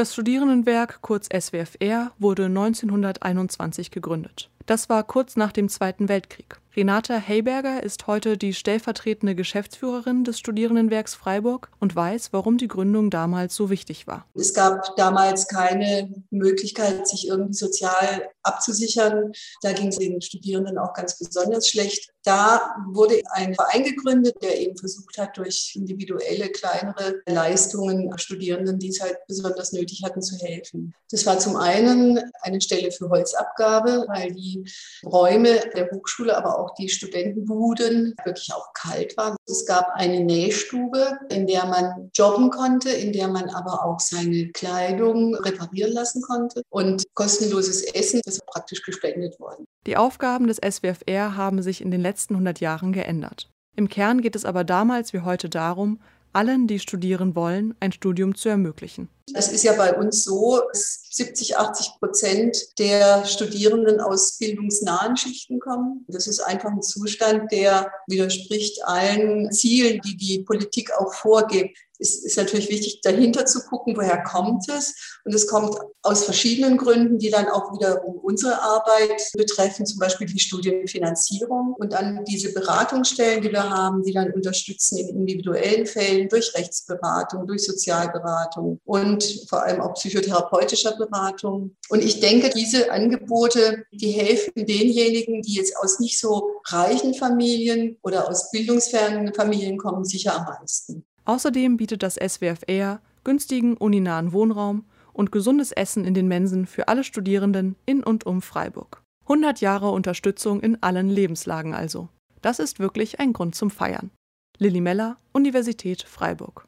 Das Studierendenwerk, kurz SWFR, wurde 1921 gegründet. Das war kurz nach dem Zweiten Weltkrieg. Renata Heyberger ist heute die stellvertretende Geschäftsführerin des Studierendenwerks Freiburg und weiß, warum die Gründung damals so wichtig war. Es gab damals keine Möglichkeit, sich irgendwie sozial abzusichern. Da ging es den Studierenden auch ganz besonders schlecht. Da wurde ein Verein gegründet, der eben versucht hat, durch individuelle kleinere Leistungen Studierenden, die es halt besonders nötig hatten, zu helfen. Das war zum einen eine Stelle für Holzabgabe, weil die Räume der Hochschule, aber auch die Studentenbuden wirklich auch kalt waren. Es gab eine Nähstube, in der man jobben konnte, in der man aber auch seine Kleidung reparieren lassen konnte und kostenloses Essen, das praktisch gespendet worden. Die Aufgaben des SWFR haben sich in den letzten 100 Jahren geändert. Im Kern geht es aber damals wie heute darum, allen, die studieren wollen, ein Studium zu ermöglichen. Es ist ja bei uns so, dass 70, 80 Prozent der Studierenden aus bildungsnahen Schichten kommen. Das ist einfach ein Zustand, der widerspricht allen Zielen, die die Politik auch vorgibt ist, ist natürlich wichtig, dahinter zu gucken, woher kommt es. Und es kommt aus verschiedenen Gründen, die dann auch wiederum unsere Arbeit betreffen, zum Beispiel die Studienfinanzierung und dann diese Beratungsstellen, die wir haben, die dann unterstützen in individuellen Fällen durch Rechtsberatung, durch Sozialberatung und vor allem auch psychotherapeutischer Beratung. Und ich denke, diese Angebote, die helfen denjenigen, die jetzt aus nicht so reichen Familien oder aus bildungsfernen Familien kommen, sicher am meisten. Außerdem bietet das SWFR günstigen uninahen Wohnraum und gesundes Essen in den Mensen für alle Studierenden in und um Freiburg. 100 Jahre Unterstützung in allen Lebenslagen also. Das ist wirklich ein Grund zum Feiern. Lilly Meller, Universität Freiburg.